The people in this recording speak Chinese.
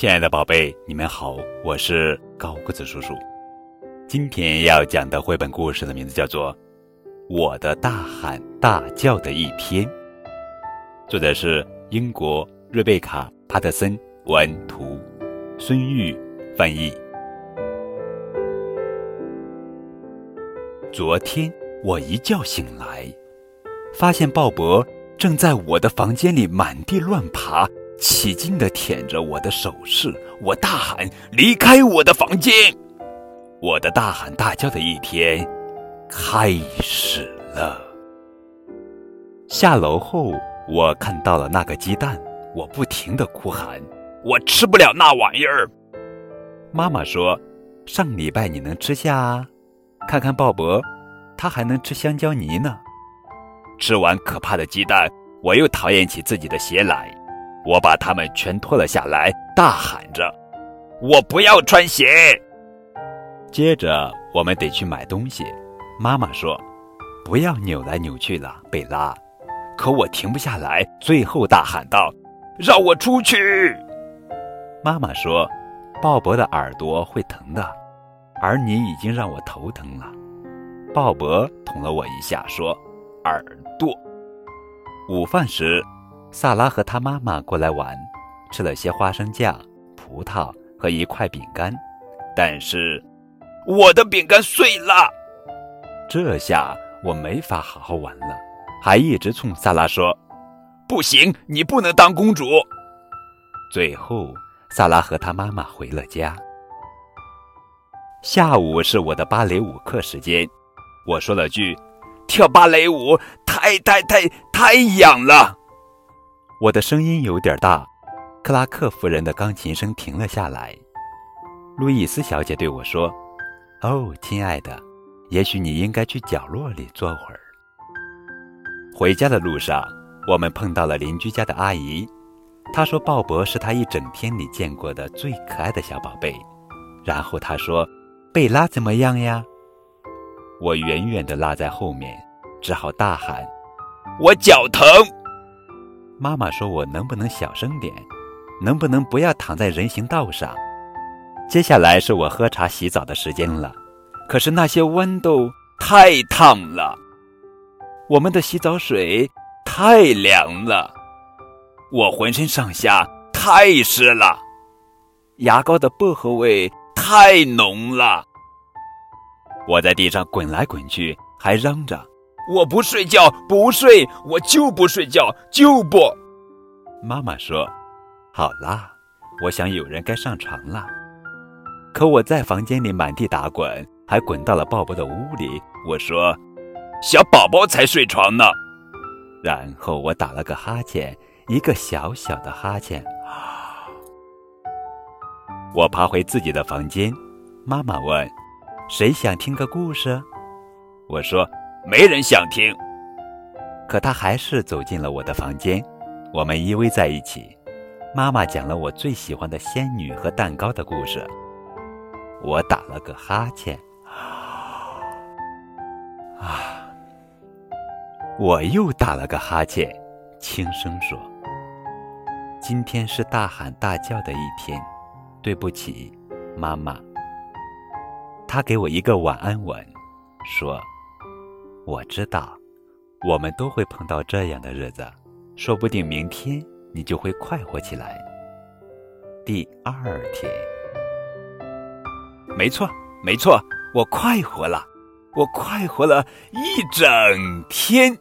亲爱的宝贝，你们好，我是高个子叔叔。今天要讲的绘本故事的名字叫做《我的大喊大叫的一天》，作者是英国瑞贝卡·帕特森文图，孙玉翻译。昨天我一觉醒来，发现鲍勃正在我的房间里满地乱爬。起劲地舔着我的手势，我大喊：“离开我的房间！”我的大喊大叫的一天开始了。下楼后，我看到了那个鸡蛋，我不停地哭喊：“我吃不了那玩意儿！”妈妈说：“上礼拜你能吃下？看看鲍勃，他还能吃香蕉泥呢。”吃完可怕的鸡蛋，我又讨厌起自己的鞋来。我把它们全脱了下来，大喊着：“我不要穿鞋！”接着，我们得去买东西。妈妈说：“不要扭来扭去了，贝拉。”可我停不下来，最后大喊道：“让我出去！”妈妈说：“鲍勃的耳朵会疼的，而你已经让我头疼了。”鲍勃捅了我一下，说：“耳朵。”午饭时。萨拉和他妈妈过来玩，吃了些花生酱、葡萄和一块饼干，但是我的饼干碎了。这下我没法好好玩了，还一直冲萨拉说：“不行，你不能当公主。”最后，萨拉和他妈妈回了家。下午是我的芭蕾舞课时间，我说了句：“跳芭蕾舞太太太太痒了。”我的声音有点大，克拉克夫人的钢琴声停了下来。路易斯小姐对我说：“哦，亲爱的，也许你应该去角落里坐会儿。”回家的路上，我们碰到了邻居家的阿姨，她说鲍勃是她一整天里见过的最可爱的小宝贝。然后她说：“贝拉怎么样呀？”我远远地落在后面，只好大喊：“我脚疼。”妈妈说：“我能不能小声点？能不能不要躺在人行道上？”接下来是我喝茶洗澡的时间了，可是那些豌豆太烫了，我们的洗澡水太凉了，我浑身上下太湿了，牙膏的薄荷味太浓了，我在地上滚来滚去，还嚷着。我不睡觉，不睡，我就不睡觉，就不。妈妈说：“好啦，我想有人该上床了。”可我在房间里满地打滚，还滚到了鲍勃的屋里。我说：“小宝宝才睡床呢。”然后我打了个哈欠，一个小小的哈欠。我爬回自己的房间。妈妈问：“谁想听个故事？”我说。没人想听，可他还是走进了我的房间。我们依偎在一起，妈妈讲了我最喜欢的仙女和蛋糕的故事。我打了个哈欠，啊，我又打了个哈欠，轻声说：“今天是大喊大叫的一天，对不起，妈妈。”他给我一个晚安吻，说。我知道，我们都会碰到这样的日子，说不定明天你就会快活起来。第二天，没错，没错，我快活了，我快活了一整天。